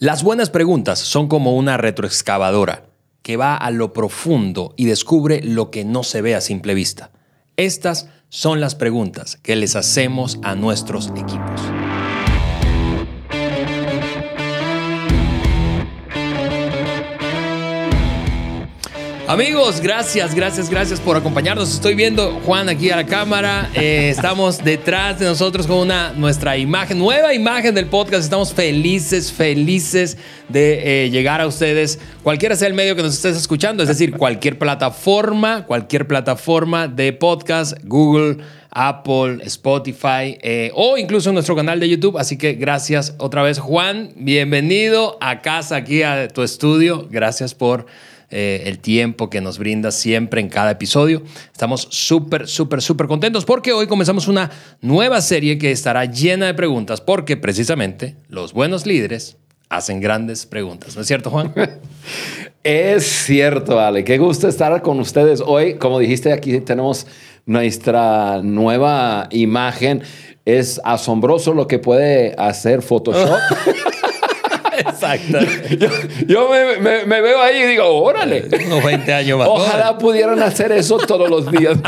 Las buenas preguntas son como una retroexcavadora que va a lo profundo y descubre lo que no se ve a simple vista. Estas son las preguntas que les hacemos a nuestros equipos. Amigos, gracias, gracias, gracias por acompañarnos. Estoy viendo Juan aquí a la cámara. Eh, estamos detrás de nosotros con una nuestra imagen, nueva imagen del podcast. Estamos felices, felices de eh, llegar a ustedes, cualquiera sea el medio que nos estés escuchando, es decir, cualquier plataforma, cualquier plataforma de podcast, Google, Apple, Spotify eh, o incluso nuestro canal de YouTube. Así que gracias otra vez, Juan. Bienvenido a casa, aquí a tu estudio. Gracias por eh, el tiempo que nos brinda siempre en cada episodio. Estamos súper, súper, súper contentos porque hoy comenzamos una nueva serie que estará llena de preguntas porque precisamente los buenos líderes hacen grandes preguntas. ¿No es cierto, Juan? Es cierto, Ale. Qué gusto estar con ustedes hoy. Como dijiste, aquí tenemos nuestra nueva imagen. Es asombroso lo que puede hacer Photoshop. Exacto. Yo, me, veo ahí y digo, órale. Unos 20 años más. Ojalá pudieran hacer eso todos los días.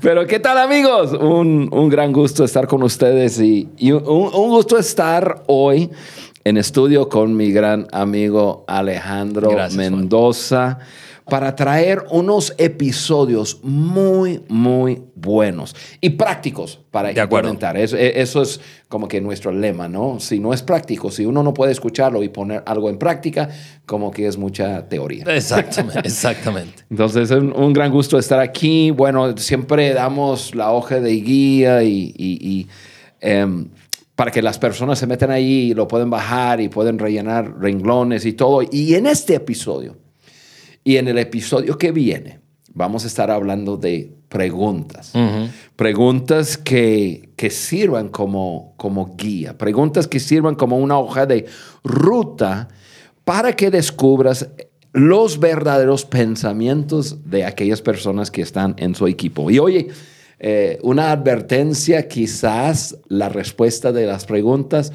Pero ¿qué tal amigos? Un, gran gusto estar con ustedes y, un, gusto estar hoy en estudio con mi gran amigo Alejandro Mendoza para traer unos episodios muy, muy buenos y prácticos para implementar. Eso, e, eso, es como que nuestro lema, ¿no? Si no es práctico, si uno no puede escucharlo y poner algo en práctica, como que es mucha teoría. Exactamente, exactamente. Entonces, es un, gran gusto estar aquí. Bueno, siempre damos la hoja de guía y... Em, para que las personas se metan ahí y lo pueden bajar y pueden rellenar renglones y todo. Y en este episodio, y en el episodio que viene vamos a estar hablando de preguntas. Preguntas que, que sirvan como, como guía. Preguntas que sirvan como una hoja de ruta para que descubras los verdaderos pensamientos de aquellas personas que están en su equipo. Y oye, eh, una advertencia, quizás la respuesta de las preguntas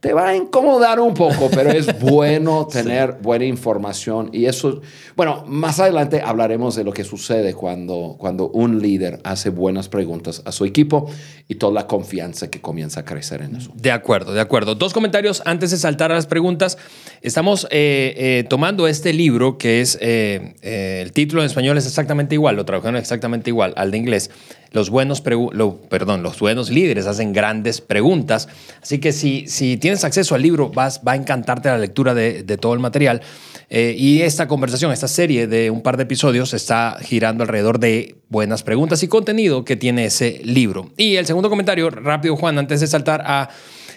te va a incomodar un poco, pero es bueno tener buena información. Y eso, bueno, más adelante hablaremos de lo que sucede cuando, cuando un líder hace buenas preguntas a su equipo y toda la confianza que comienza a crecer en eso. De acuerdo, de acuerdo. Dos comentarios antes de saltar a las preguntas. Estamos eh, eh, tomando este libro que es, eh, el título en español es exactamente igual, lo tradujeron exactamente igual al de inglés los buenos, perdón, los buenos líderes hacen grandes preguntas. Así que si, si tienes acceso al libro, vas, va a encantarte la lectura de, todo el material. Eh, y esta conversación, esta serie de un par de episodios está girando alrededor de buenas preguntas y contenido que tiene ese libro. Y el segundo comentario, rápido Juan, antes de saltar a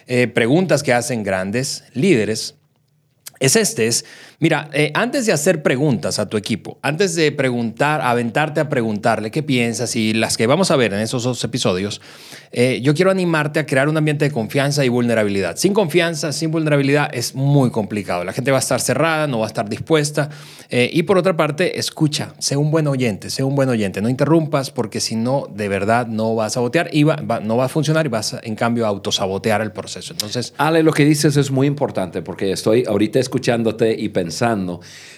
eh, preguntas que hacen grandes líderes, es este, es Mira, eh, antes de hacer preguntas a tu equipo, antes de preguntar, aventarte a preguntarle qué piensas y las que vamos a ver en esos dos episodios, eh, yo quiero animarte a crear un ambiente de confianza y vulnerabilidad. Sin confianza, sin vulnerabilidad es muy complicado. La gente va a estar cerrada, no va a estar dispuesta. Eh, y por otra parte, escucha, sé un buen oyente, sé un buen oyente. No interrumpas porque si no, de verdad no vas a sabotear y no va a funcionar y vas en cambio a autosabotear el proceso. Entonces, Ale, lo que dices es muy importante porque estoy ahorita escuchándote y pensando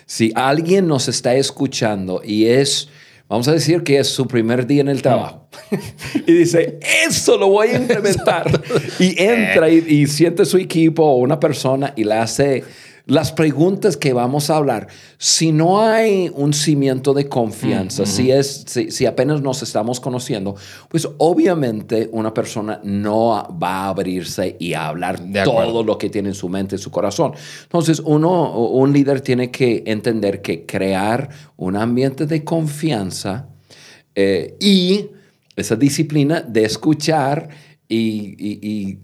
si alguien nos está escuchando y es, vamos a decir que es su primer día en el trabajo, y dice, eso lo voy a implementar, y entra y, y siente su equipo o una persona y le hace las preguntas que vamos a hablar, si no hay un cimiento de confianza, si, es, si, apenas nos estamos conociendo, pues obviamente una persona no va a abrirse y a hablar todo lo que tiene en su mente, en su corazón. Entonces, uno, un líder tiene que entender que crear un ambiente de confianza eh, y esa disciplina de escuchar y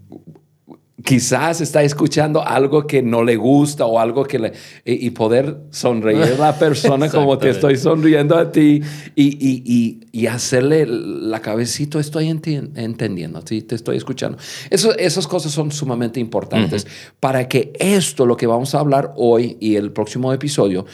quizás está escuchando algo que no le gusta o algo que le... Y, poder sonreír a la persona como te estoy sonriendo a ti y, y, hacerle la cabecito, estoy entendiendo, ¿sí? te estoy escuchando. Eso, esas cosas son sumamente importantes para que esto, lo que vamos a hablar hoy y el próximo episodio,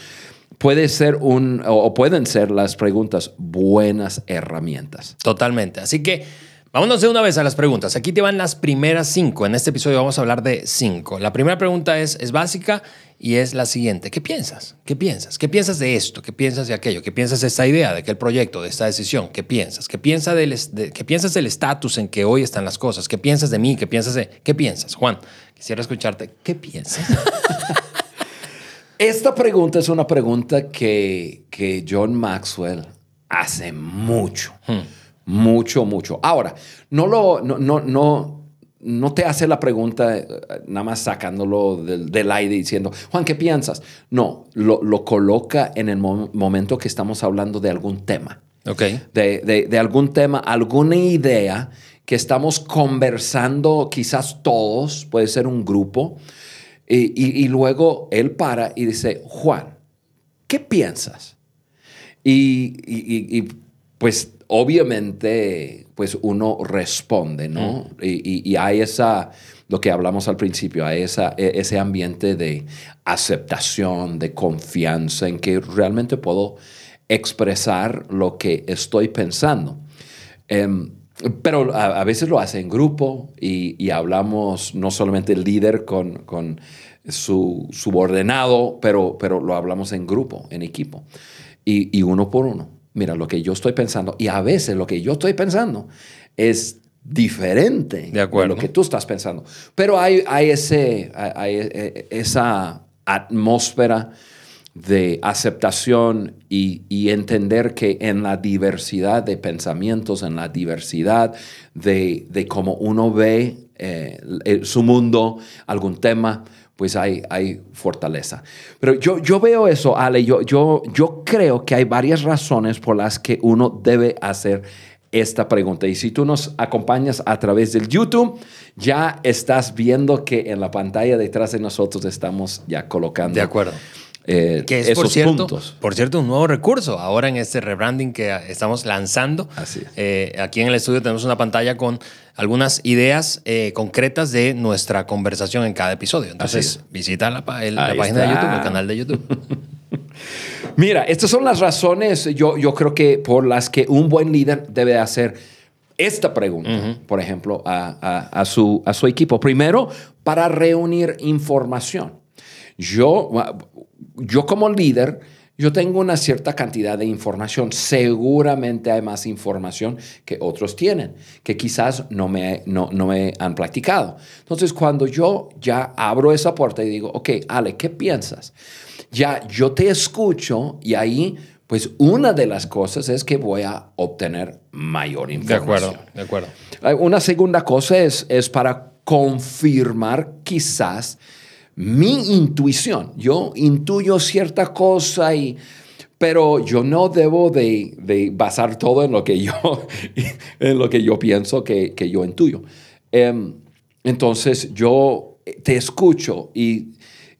puede ser un, o pueden ser las preguntas buenas herramientas. Totalmente. Así que... Vámonos de una vez a las preguntas. Aquí te van las primeras cinco. En este episodio vamos a hablar de cinco. La primera pregunta es, es básica y es la siguiente. ¿Qué piensas? ¿Qué piensas? ¿Qué piensas de esto? ¿Qué piensas de aquello? ¿Qué piensas de esta idea, de aquel proyecto, de esta decisión? ¿Qué piensas? ¿Qué, piensa del, ¿Qué piensas del estatus en que hoy están las cosas? ¿Qué piensas de mí? ¿Qué piensas de... ¿Qué piensas? Juan, quisiera escucharte. ¿Qué piensas? Esta pregunta es una pregunta que, que John Maxwell hace mucho. Hmm. Mucho, mucho. Ahora, no lo, no, no, no, no te hace la pregunta eh, nada más sacándolo del, del aire diciendo, Juan, ¿qué piensas? No, lo, lo coloca en el momento que estamos hablando de algún tema. Ok. De, de, de, algún tema, alguna idea que estamos conversando, quizás todos, puede ser un grupo, y, y, luego él para y dice, Juan, ¿qué piensas? Y, y, y pues obviamente, pues uno responde, ¿no? Mm. Y, hay esa, lo que hablamos al principio, hay esa, e, ese ambiente de aceptación, de confianza en que realmente puedo expresar lo que estoy pensando. Em, pero a, veces lo hace en grupo y, hablamos no solamente el líder con, con su subordinado, pero, pero lo hablamos en grupo, en equipo, y uno por uno mira, lo que yo estoy pensando, y a veces lo que yo estoy pensando es diferente de, acuerdo. lo que tú estás pensando. Pero hay, hay, ese, hay e, e, esa atmósfera de aceptación y, y, entender que en la diversidad de pensamientos, en la diversidad de, de cómo uno ve eh, su mundo, algún tema, pues hay, hay fortaleza. Pero yo, yo veo eso, Ale, yo, yo, yo creo que hay varias razones por las que uno debe hacer esta pregunta. Y si tú nos acompañas a través del YouTube, ya estás viendo que en la pantalla detrás de nosotros estamos ya colocando. De acuerdo. Eh, que es, por cierto, por cierto, un nuevo recurso ahora en este rebranding que estamos lanzando. Así eh, aquí en el estudio tenemos una pantalla con algunas ideas eh, concretas de nuestra conversación en cada episodio. Entonces, visita la, página de YouTube, el canal de YouTube. Mira, estas son las razones, yo, yo creo que por las que un buen líder debe hacer esta pregunta, por ejemplo, a, a, su, a su equipo. Primero, para reunir información. Yo, yo como líder, yo tengo una cierta cantidad de información. Seguramente hay más información que otros tienen, que quizás no me, no, me han practicado. Entonces, cuando yo ya abro esa puerta y digo, ok, Ale, ¿qué piensas? Ya yo te escucho y ahí, pues una de las cosas es que voy a obtener mayor información. De acuerdo, de acuerdo. Una segunda cosa es, es para confirmar quizás mi intuición. Yo intuyo cierta cosa y... Pero yo no debo de, basar todo en lo que yo, en lo que yo pienso que, yo intuyo. Em, entonces yo te escucho y,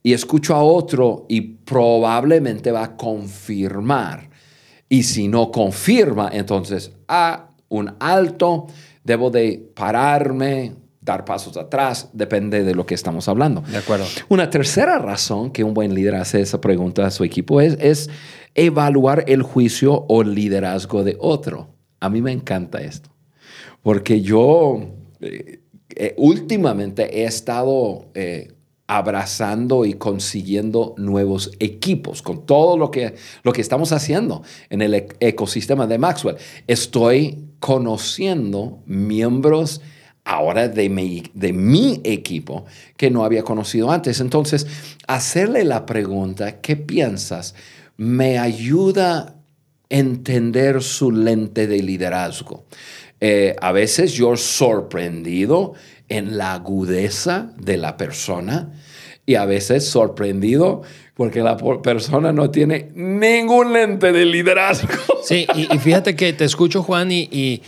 y escucho a otro y probablemente va a confirmar. Y si no confirma, entonces a un alto, debo de pararme, dar pasos atrás, depende de lo que estamos hablando. De acuerdo. Una tercera razón que un buen líder hace esa pregunta a su equipo es, es evaluar el juicio o liderazgo de otro. A mí me encanta esto, porque yo eh, eh, últimamente he estado eh, abrazando y consiguiendo nuevos equipos con todo lo que, lo que estamos haciendo en el ecosistema de Maxwell. Estoy conociendo miembros ahora de mi, equipo que no había conocido antes. Entonces, hacerle la pregunta, ¿qué piensas? Me ayuda a entender su lente de liderazgo. Eh, a veces yo sorprendido en la agudeza de la persona y a veces sorprendido porque la persona no tiene ningún lente de liderazgo. Sí, y, fíjate que te escucho, Juan, y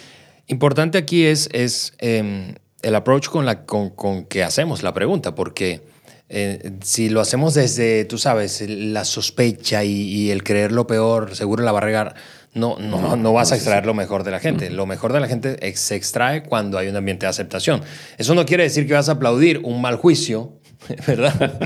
Importante aquí es, es em, el approach con, la, con, con, que hacemos la pregunta, porque eh, si lo hacemos desde, tú sabes, la sospecha y, el creer lo peor, seguro la va a regar, no, no, no, vas a extraer lo mejor de la gente. Lo mejor de la gente se extrae cuando hay un ambiente de aceptación. Eso no quiere decir que vas a aplaudir un mal juicio, ¿verdad?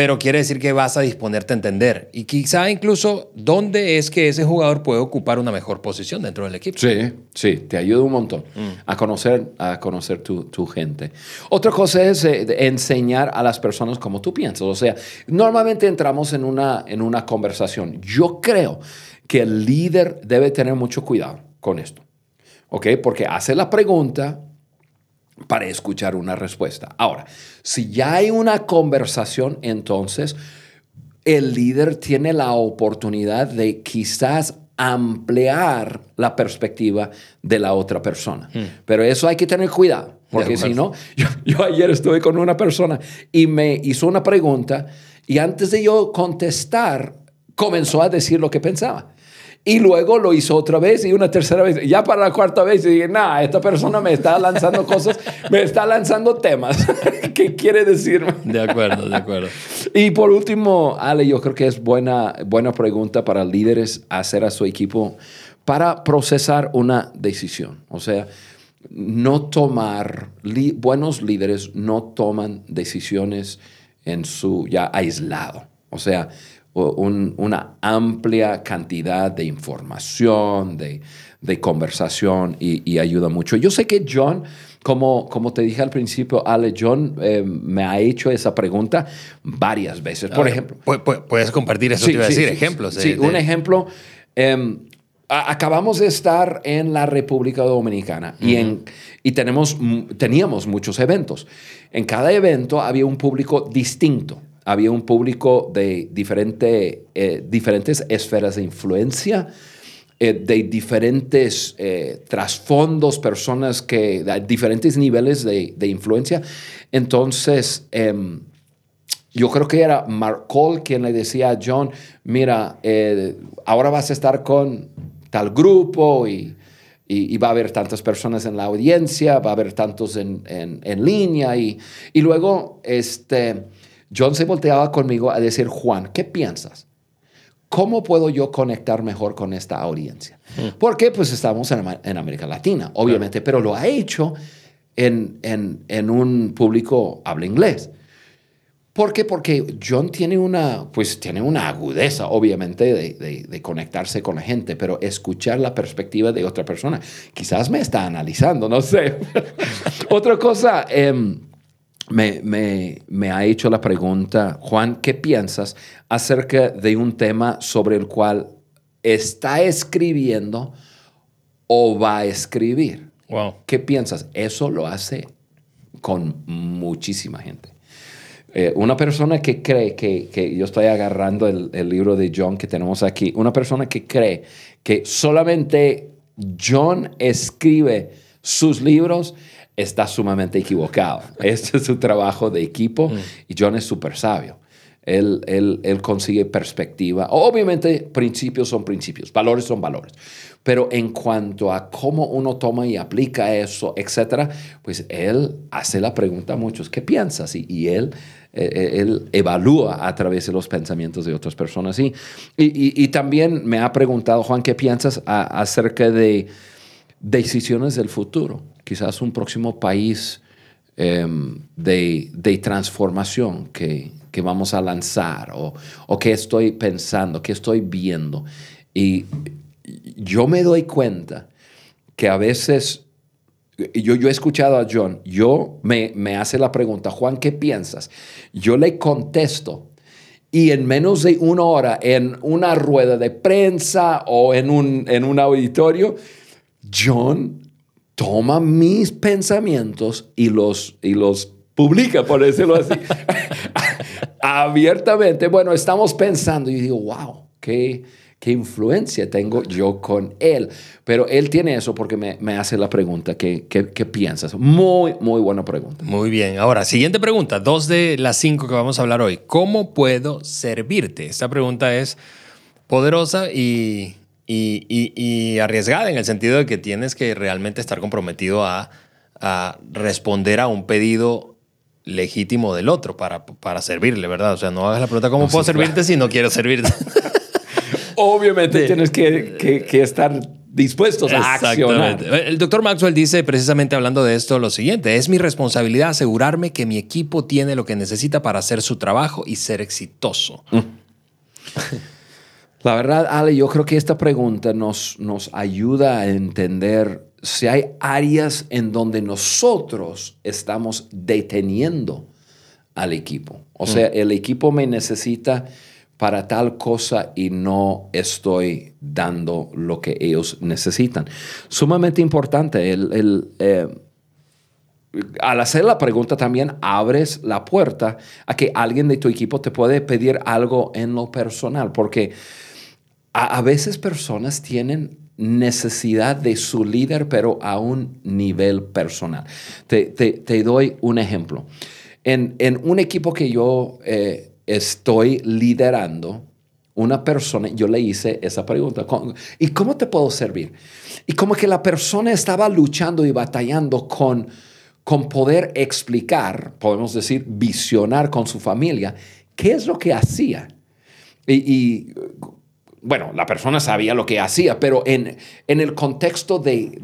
Pero quiere decir que vas a disponerte a entender. Y quizá incluso dónde es que ese jugador puede ocupar una mejor posición dentro del equipo. Sí, sí, te ayuda un montón a conocer, a conocer tu, tu gente. Otra cosa es eh, enseñar a las personas cómo tú piensas. O sea, normalmente entramos en una, en una conversación. Yo creo que el líder debe tener mucho cuidado con esto. ¿Ok? Porque hace la pregunta, para escuchar una respuesta. Ahora, si ya hay una conversación, entonces el líder tiene la oportunidad de quizás ampliar la perspectiva de la otra persona. Hmm. Pero eso hay que tener cuidado, porque si no, yo, yo, ayer estuve con una persona y me hizo una pregunta y antes de yo contestar, comenzó a decir lo que pensaba. Y luego lo hizo otra vez y una tercera vez. Ya para la cuarta vez dije, nah, esta persona me está lanzando cosas, me está lanzando temas. ¿Qué quiere decirme? De acuerdo, de acuerdo. Y por último, Ale, yo creo que es buena, buena pregunta para líderes hacer a su equipo para procesar una decisión. O sea, no tomar, buenos líderes no toman decisiones en su ya aislado. O sea, una amplia cantidad de información, de, conversación y, ayuda mucho. Yo sé que John, como, como te dije al principio, Ale, John eh, me ha hecho esa pregunta varias veces. Por ejemplo. Puedes compartir eso, te iba a decir, ejemplos. Sí, un ejemplo. Em, acabamos de estar en la República Dominicana y, en, y tenemos, teníamos muchos eventos. En cada evento había un público distinto había un público de diferente, eh, diferentes esferas de influencia, eh, de diferentes eh, trasfondos, personas que, diferentes niveles de, de influencia. Entonces, em, yo creo que era Mark Cole quien le decía a John, mira, ahora vas a estar con tal grupo y, y, va a haber tantas personas en la audiencia, va a haber tantos en, en, en línea y, y luego, este John se volteaba conmigo a decir, Juan, ¿qué piensas? ¿Cómo puedo yo conectar mejor con esta audiencia? Hmm. Porque pues estamos en, América Latina, obviamente, pero lo ha hecho en, en, un público habla inglés. ¿Por qué? Porque John tiene una, pues tiene una agudeza, obviamente, de, de, conectarse con la gente, pero escuchar la perspectiva de otra persona. Quizás me está analizando, no sé. otra cosa, eh, me, ha hecho la pregunta, Juan, ¿qué piensas acerca de un tema sobre el cual está escribiendo o va a escribir? Wow. ¿Qué piensas? Eso lo hace con muchísima gente. Eh, una persona que cree que, yo estoy agarrando el, el libro de John que tenemos aquí, una persona que cree que solamente John escribe sus libros, está sumamente equivocado. Este es su trabajo de equipo mm. y John es súper sabio. Él, él, él, consigue perspectiva. Obviamente, principios son principios, valores son valores. Pero en cuanto a cómo uno toma y aplica eso, etcétera, pues él hace la pregunta a muchos: ¿qué piensas? Y, y él, eh, eh, él evalúa a través de los pensamientos de otras personas. Y, y, y también me ha preguntado, Juan, ¿qué piensas acerca de decisiones del futuro? quizás un próximo país em, de, transformación que, vamos a lanzar o, o que estoy pensando, que estoy viendo. Y yo me doy cuenta que a veces, yo, yo he escuchado a John, yo me, me hace la pregunta, Juan, ¿qué piensas? Yo le contesto y en menos de una hora en una rueda de prensa o en un, en un auditorio, John toma mis pensamientos y los, y los publica, por decirlo así, abiertamente. Bueno, estamos pensando y digo, wow, qué, qué influencia tengo yo con él. Pero él tiene eso porque me, me hace la pregunta, ¿qué, ¿qué, qué, piensas? Muy, muy buena pregunta. Muy bien. Ahora, siguiente pregunta, dos de las cinco que vamos a hablar hoy. ¿Cómo puedo servirte? Esta pregunta es poderosa y y, arriesgada en el sentido de que tienes que realmente estar comprometido a, responder a un pedido legítimo del otro para, para servirle, ¿verdad? O sea, no hagas la pregunta cómo puedo servirte si no quiero servirte. Obviamente tienes que, estar dispuestos a accionar. El doctor Maxwell dice precisamente hablando de esto lo siguiente, es mi responsabilidad asegurarme que mi equipo tiene lo que necesita para hacer su trabajo y ser exitoso. Mm. La verdad, Ale, yo creo que esta pregunta nos, nos ayuda a entender si hay áreas en donde nosotros estamos deteniendo al equipo. O sea, mm. el equipo me necesita para tal cosa y no estoy dando lo que ellos necesitan. Sumamente importante. El, eh, al hacer la pregunta también abres la puerta a que alguien de tu equipo te puede pedir algo en lo personal, porque a, veces personas tienen necesidad de su líder, pero a un nivel personal. Te, doy un ejemplo. En, un equipo que yo eh, estoy liderando, una persona, yo le hice esa pregunta, ¿y cómo te puedo servir? Y como que la persona estaba luchando y batallando con, con poder explicar, podemos decir, visionar con su familia, qué es lo que hacía. y bueno, la persona sabía lo que hacía, pero en, en el contexto de,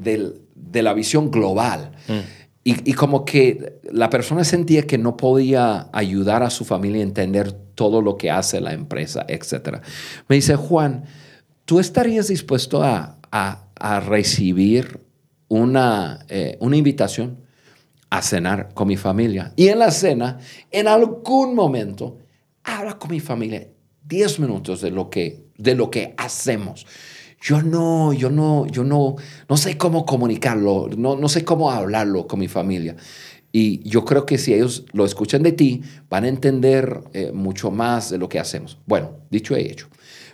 la visión global. Mm. Y, como que la persona sentía que no podía ayudar a su familia a entender todo lo que hace la empresa, etc. Me dice, Juan, ¿tú estarías dispuesto a, recibir una, eh, una invitación a cenar con mi familia? Y en la cena, en algún momento, habla con mi familia 10 minutos de lo que de lo que hacemos. Yo no, yo no, yo no, no sé cómo comunicarlo, no, no sé cómo hablarlo con mi familia. Y yo creo que si ellos lo escuchan de ti, van a entender eh, mucho más de lo que hacemos. Bueno, dicho y hecho,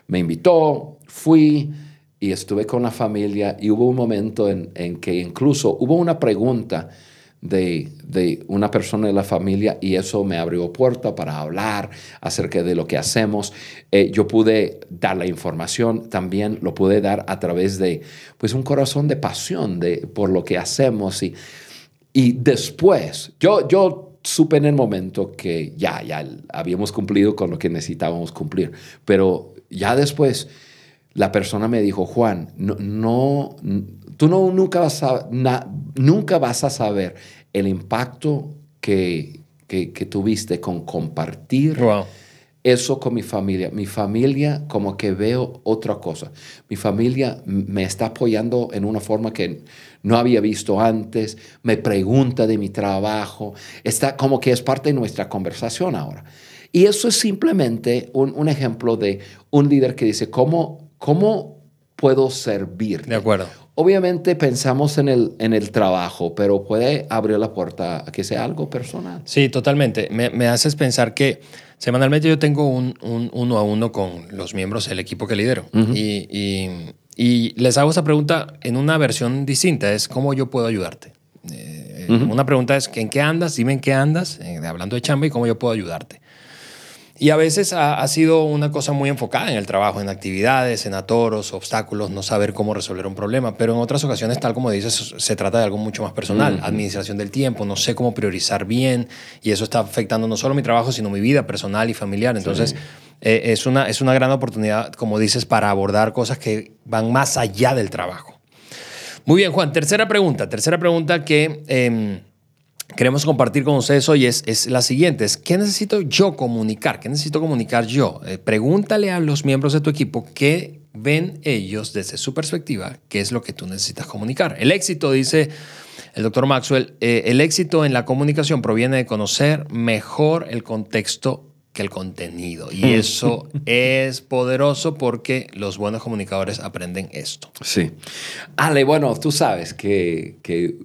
me invitó, fui y estuve con la familia y hubo un momento en, en que incluso hubo una pregunta de, una persona de la familia y eso me abrió puerta para hablar acerca de lo que hacemos. Eh, yo pude dar la información, también lo pude dar a través de pues un corazón de pasión de, por lo que hacemos y, y después yo, yo supe en el momento que ya, ya habíamos cumplido con lo que necesitábamos cumplir, pero ya después la persona me dijo, Juan, no, no tú no, nunca, vas a, nunca vas a saber el impacto que, que, tuviste con compartir eso con mi familia. Mi familia como que veo otra cosa. Mi familia me está apoyando en una forma que no había visto antes, me pregunta de mi trabajo, está como que es parte de nuestra conversación ahora. Y eso es simplemente un, un ejemplo de un líder que dice, ¿cómo, cómo puedo servir? De acuerdo. Obviamente pensamos en el, en el trabajo, pero puede abrir la puerta a que sea algo personal. Sí, totalmente. Me, me haces pensar que semanalmente yo tengo un, un, uno a uno con los miembros del equipo que lidero. y, y, y, les hago esa pregunta en una versión distinta, es cómo yo puedo ayudarte. Eh, una pregunta es, ¿en qué andas? Dime en qué andas, eh, hablando de chamba y cómo yo puedo ayudarte. Y a veces ha, sido una cosa muy enfocada en el trabajo, en actividades, en atoros, obstáculos, no saber cómo resolver un problema. Pero en otras ocasiones, tal como dices, se trata de algo mucho más personal, administración del tiempo, no sé cómo priorizar bien y eso está afectando no solo mi trabajo, sino mi vida personal y familiar. Entonces, eh, es, una, es una gran oportunidad, como dices, para abordar cosas que van más allá del trabajo. Muy bien, Juan, tercera pregunta, tercera pregunta que... Em, queremos compartir con ustedes hoy es, es la siguiente, es ¿qué necesito yo comunicar? ¿Qué necesito comunicar yo? Eh, pregúntale a los miembros de tu equipo qué ven ellos desde su perspectiva, qué es lo que tú necesitas comunicar. El éxito, dice el doctor Maxwell, eh, el éxito en la comunicación proviene de conocer mejor el contexto que el contenido. Y mm. eso es poderoso porque los buenos comunicadores aprenden esto. Sí. Ale, bueno, tú sabes que, que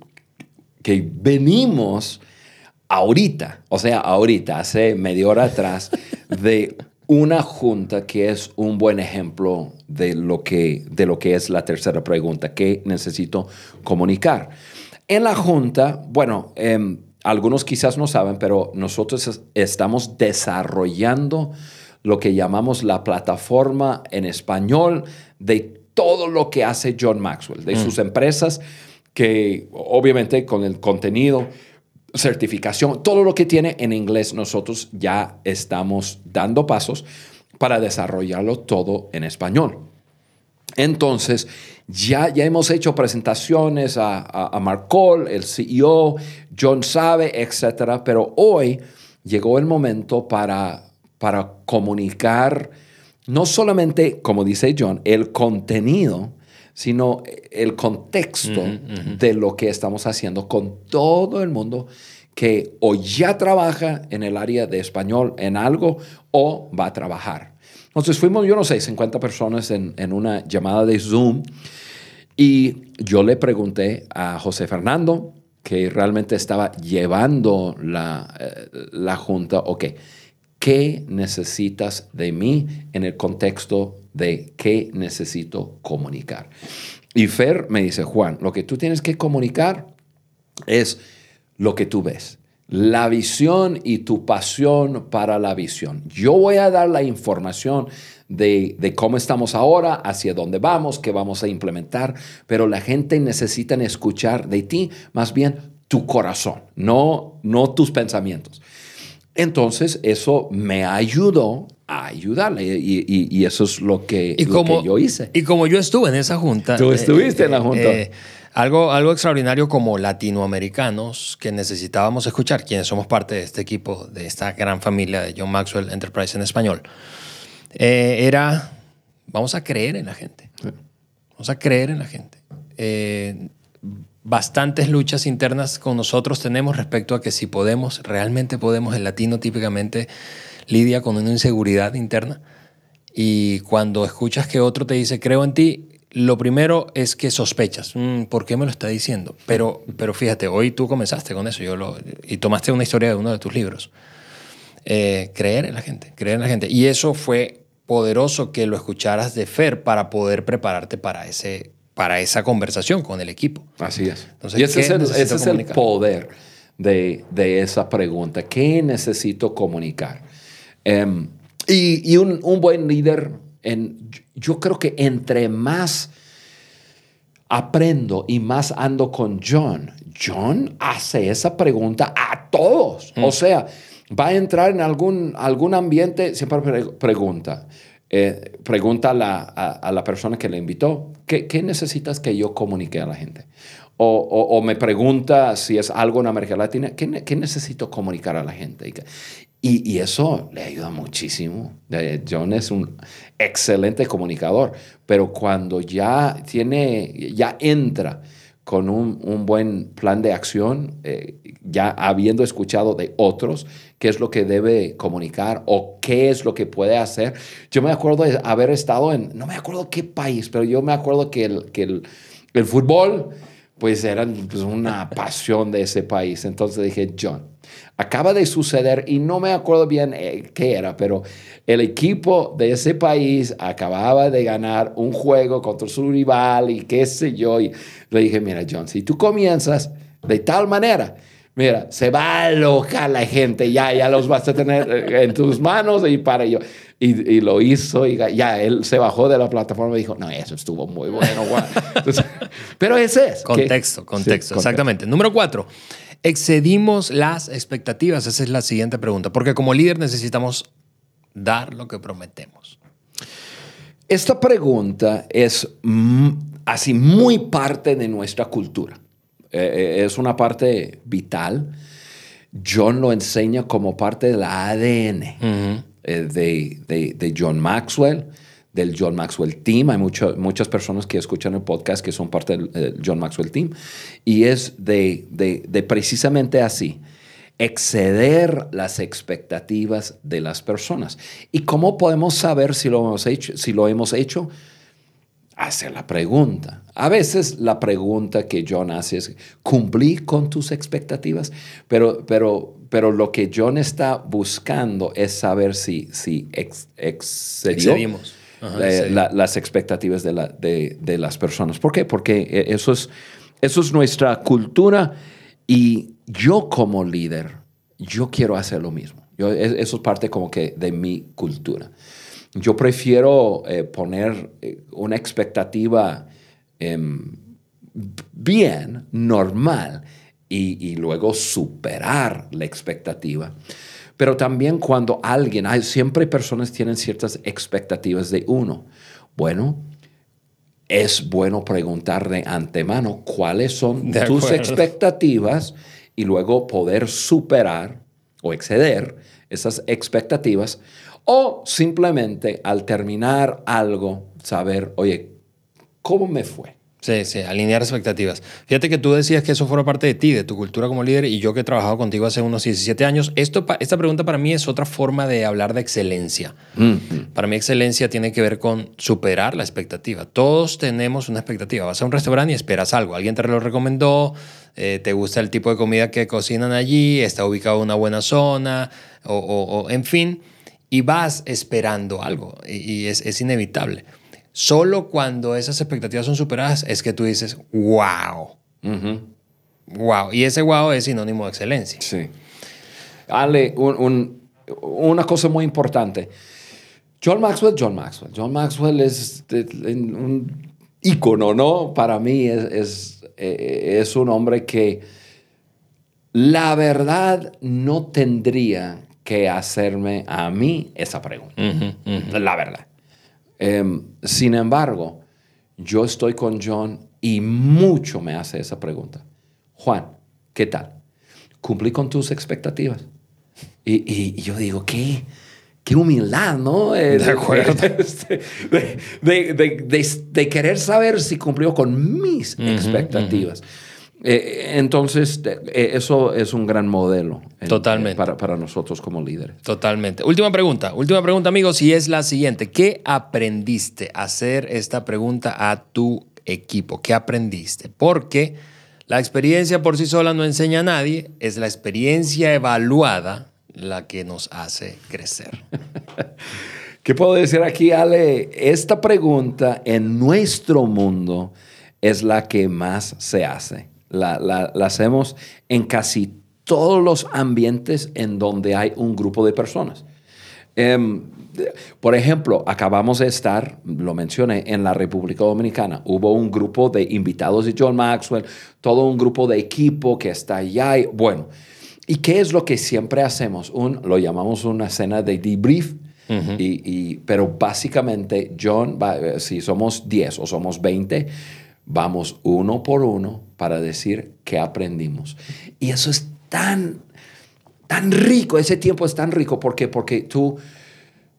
que venimos ahorita, o sea, ahorita, hace media hora atrás, de una junta que es un buen ejemplo de lo que, de lo que es la tercera pregunta, que necesito comunicar. En la junta, bueno, em, algunos quizás no saben, pero nosotros estamos desarrollando lo que llamamos la plataforma en español de todo lo que hace John Maxwell, de mm. sus empresas que obviamente con el contenido, certificación, todo lo que tiene en inglés, nosotros ya estamos dando pasos para desarrollarlo todo en español. Entonces, ya, ya hemos hecho presentaciones a, a, Cole, el CEO, John sabe, etcétera, pero hoy llegó el momento para, para comunicar no solamente, como dice John, el contenido, sino el contexto de lo que estamos haciendo con todo el mundo que o ya trabaja en el área de español en algo o va a trabajar. Entonces fuimos, yo no sé, 50 personas en, en una llamada de Zoom y yo le pregunté a José Fernando, que realmente estaba llevando la, eh, la junta, ok, ¿qué necesitas de mí en el contexto de qué necesito comunicar? Y Fer me dice, Juan, lo que tú tienes que comunicar es lo que tú ves la visión y tu pasión para la visión. Yo voy a dar la información de, cómo estamos ahora, hacia dónde vamos, qué vamos a implementar, pero la gente necesita escuchar de ti más bien tu corazón, no, no tus pensamientos. Entonces, eso me ayudó a ayudarle y, eso es lo que, yo hice. Y como yo estuve en esa junta. Tú estuviste en la eh, junta. Eh, algo, algo extraordinario como latinoamericanos que necesitábamos escuchar, quienes somos parte de este equipo, de esta gran familia de John Maxwell Enterprise en español, eh, era, vamos a creer en la gente. Vamos a creer en la gente. Eh, bastantes luchas internas con nosotros tenemos respecto a que si podemos, realmente podemos, el latino típicamente lidia con una inseguridad interna. Y cuando escuchas que otro te dice, creo en ti, lo primero es que sospechas, mm, ¿por qué me lo está diciendo? Pero, pero fíjate, hoy tú comenzaste con eso yo lo, y tomaste una historia de uno de tus libros. Eh, creer en la gente, creer en la gente. Y eso fue poderoso que lo escucharas de Fer para poder prepararte para, ese, para esa conversación con el equipo. Así es. y ese es, el, ese es el, poder de, de, esa pregunta. ¿Qué necesito comunicar? Em, y, y un, un buen líder yo creo que entre más aprendo y más ando con John, John hace esa pregunta a todos. Mm. O sea, va a entrar en algún, algún ambiente, siempre pregunta. Eh, pregunta a la, a, la, persona que le invitó, ¿qué, ¿qué, necesitas que yo comunique a la gente? O, o, me pregunta si es algo en América Latina, ¿qué, ¿qué, necesito comunicar a la gente? Y, eso le ayuda muchísimo. John es un excelente comunicador, pero cuando ya tiene, ya entra con un, un buen plan de acción, eh, ya habiendo escuchado de otros qué es lo que debe comunicar o qué es lo que puede hacer. Yo me acuerdo de haber estado en, no me acuerdo qué país, pero yo me acuerdo que el, que el, el fútbol, pues era pues, una pasión de ese país. Entonces dije, John, acaba de suceder y no me acuerdo bien eh, qué era, pero el equipo de ese país acababa de ganar un juego contra su rival y qué sé yo. Y le dije, mira, John, si tú comienzas de tal manera, mira, se va a alocar la gente, ya, ya los vas a tener eh, en tus manos y para yo. Y, lo hizo y ya él se bajó de la plataforma y dijo, no, eso estuvo muy bueno. pero ese es. Contexto, contexto, exactamente. Número cuatro, excedimos las expectativas. Esa es la siguiente pregunta, porque como líder necesitamos dar lo que prometemos. Esta pregunta es así muy parte de nuestra cultura. Eh, eh, es una parte vital. John lo enseña como parte del ADN. Eh, de, John Maxwell, del John Maxwell Team. Hay muchas personas que escuchan el podcast que son parte del John Maxwell Team. Y es de, precisamente así, exceder las expectativas de las personas. ¿Y cómo podemos saber si lo hemos hecho? Si lo hemos hecho? Hacer la pregunta. A veces la pregunta que John hace es, ¿cumplí con tus expectativas? Pero, pero pero lo que John está buscando es saber si, si excedió las expectativas de, la, de, las personas. ¿Por qué? Porque e, eso es, eso es nuestra cultura y yo como líder, yo quiero hacer lo mismo. Yo, eso es parte como que de mi cultura. Yo prefiero eh, poner eh, una expectativa em, bien, normal, y, luego superar la expectativa. Pero también cuando alguien, hay, siempre personas tienen ciertas expectativas de uno. Bueno, es bueno preguntar de antemano cuáles son De tus acuerdo. expectativas y luego poder superar o exceder esas expectativas o simplemente al terminar algo saber, oye, ¿cómo me fue? Sí, sí, alinear expectativas. Fíjate que tú decías que eso forma parte de ti, de tu cultura como líder, y yo que he trabajado contigo hace unos 17 años, esto, esta pregunta para mí es otra forma de hablar de excelencia. Para mí excelencia tiene que ver con superar la expectativa. Todos tenemos una expectativa. Vas a un restaurante y esperas algo. Alguien te lo recomendó, eh, te gusta el tipo de comida que cocinan allí, está ubicado en una buena zona, o, o- o- en fin, y vas esperando algo, y, y es, es inevitable. Solo cuando esas expectativas son superadas es que tú dices, wow, wow. Y ese wow es sinónimo de excelencia. Sí. Ale, un- un- una cosa muy importante. John Maxwell, John Maxwell. John Maxwell es un ícono, ¿no? Para mí es, es, eh, es un hombre que la verdad no tendría que hacerme a mí esa pregunta. La verdad. Em, sin embargo, yo estoy con John y mucho me hace esa pregunta. Juan, ¿qué tal? ¿Cumplí con tus expectativas? Y, y- y yo digo, ¿qué? Qué humildad, ¿no? Eh, De acuerdo. este, De, de- de- de- de querer saber si cumplió con mis expectativas. Eh, entonces, eh, eso es un gran modelo. en- Totalmente. para, para nosotros como líderes. Totalmente. Última pregunta, última pregunta, amigos, y es la siguiente. ¿Qué aprendiste a hacer esta pregunta a tu equipo? ¿Qué aprendiste? Porque la experiencia por sí sola no enseña a nadie, es la experiencia evaluada la que nos hace crecer. ¿Qué puedo decir aquí, Ale? Esta pregunta en nuestro mundo es la que más se hace. La, la- la hacemos en casi todos los ambientes en donde hay un grupo de personas. Em, por ejemplo, acabamos de estar, lo mencioné, en la República Dominicana. Hubo un grupo de invitados de John Maxwell, todo un grupo de equipo que está allá. y- bueno, ¿y qué es lo que siempre hacemos? Un, lo llamamos una cena de debrief. y, y- pero básicamente, John, eh, si somos 10 o somos 20, vamos uno por uno para decir qué aprendimos. Y eso es tan, tan rico, ese tiempo es tan rico porque, porque tú,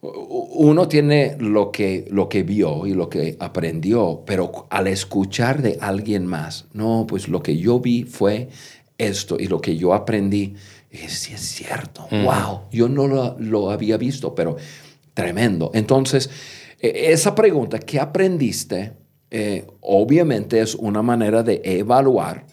uno tiene lo que, lo que vio y lo que aprendió, pero al escuchar de alguien más, no, pues lo que yo vi fue esto y lo que yo aprendí, es, sí es cierto, wow, yo no lo, lo había visto, pero tremendo. Entonces, eh, esa pregunta, ¿qué aprendiste? Eh, obviamente es una manera de evaluar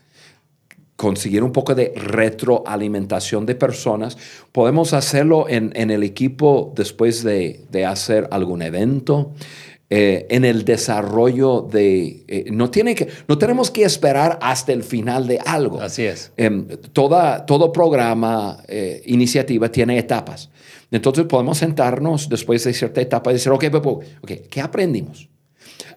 conseguir un poco de retroalimentación de personas. Podemos hacerlo en, en el equipo después de, de hacer algún evento, eh, en el desarrollo de... eh, no, tiene que, no tenemos que esperar hasta el final de algo. Así es. Em, toda, todo programa, eh, iniciativa tiene etapas. Entonces podemos sentarnos después de cierta etapa y decir, ok, Pepo, ok, ¿qué aprendimos?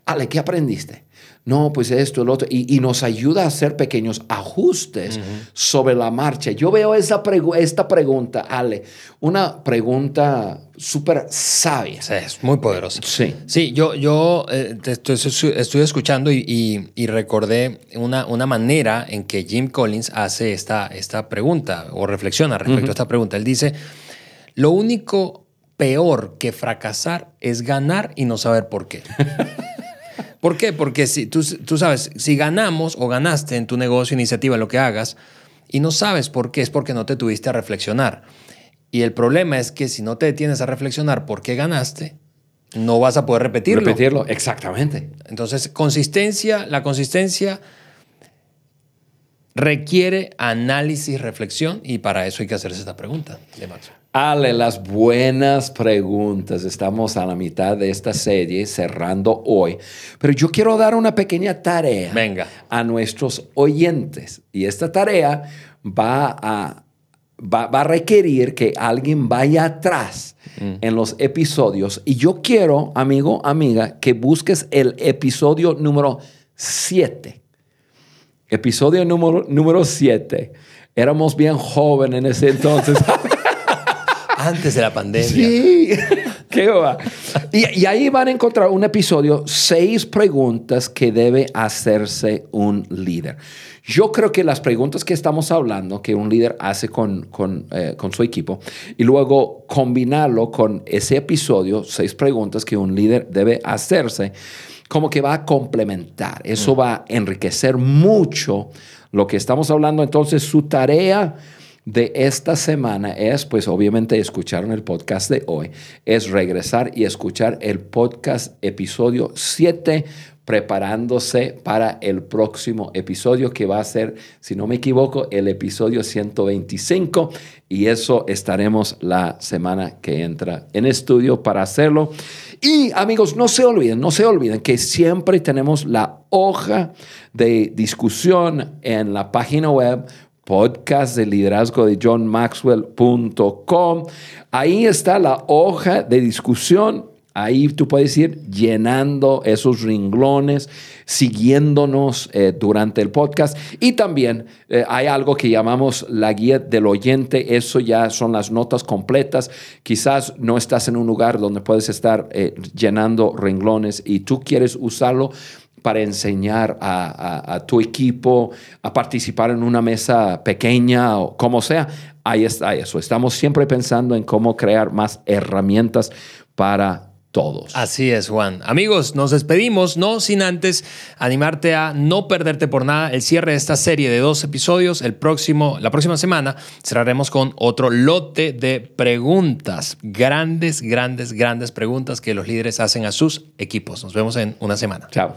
Ale, ¿qué aprendiste? No, pues esto, el otro. Y, y nos ayuda a hacer pequeños ajustes sobre la marcha. Yo veo esa pregu- esta pregunta, Ale, una pregunta súper sabia. Sí, es muy poderoso. Sí. Sí, yo, yo eh, te estoy, estoy escuchando y, y- y recordé una, una manera en que Jim Collins hace esta, esta pregunta o reflexiona respecto a esta pregunta. Él dice, lo único peor que fracasar es ganar y no saber por qué. ¿Por qué? Porque si tú, tú sabes, si ganamos o ganaste en tu negocio, iniciativa, lo que hagas, y no sabes por qué, es porque no te tuviste a reflexionar. Y el problema es que si no te detienes a reflexionar por qué ganaste, no vas a poder repetirlo. Repetirlo, exactamente. Entonces, consistencia, la consistencia requiere análisis, reflexión, y para eso hay que hacerse esta pregunta de Maxwell. Ale, las buenas preguntas. Estamos a la mitad de esta serie, cerrando hoy. Pero yo quiero dar una pequeña tarea Venga. a nuestros oyentes. Y esta tarea va a, va, va a requerir que alguien vaya atrás en los episodios. Y yo quiero, amigo, amiga, que busques el episodio número 7. Episodio número, número 7. Éramos bien jóvenes en ese entonces. Antes de la pandemia. Sí, qué va. Y, y, ahí van a encontrar un episodio, seis preguntas que debe hacerse un líder. Yo creo que las preguntas que estamos hablando, que un líder hace con, con, eh, con su equipo, y luego combinarlo con ese episodio, seis preguntas que un líder debe hacerse, como que va a complementar. Eso va a enriquecer mucho lo que estamos hablando. Entonces, su tarea de esta semana es, pues obviamente escucharon el podcast de hoy, es regresar y escuchar el podcast episodio 7 preparándose para el próximo episodio que va a ser, si no me equivoco, el episodio 125 y eso estaremos la semana que entra en estudio para hacerlo. Y amigos, no se olviden, no se olviden que siempre tenemos la hoja de discusión en la página web podcast de liderazgo de johnmaxwell.com. Ahí está la hoja de discusión Ahí tú puedes ir llenando esos ringlones, siguiéndonos eh, durante el podcast. Y también eh, hay algo que llamamos la guía del oyente. Eso ya son las notas completas. Quizás no estás en un lugar donde puedes estar eh, llenando renglones y tú quieres usarlo para enseñar a, tu equipo a participar en una mesa pequeña o como sea. Ahí está eso. Estamos siempre pensando en cómo crear más herramientas para todos. Así es, Juan. Amigos, nos despedimos, no sin antes animarte a no perderte por nada el cierre de esta serie de dos episodios. El próximo, la próxima semana cerraremos con otro lote de preguntas, grandes, grandes, grandes preguntas que los líderes hacen a sus equipos. Nos vemos en una semana. Chao.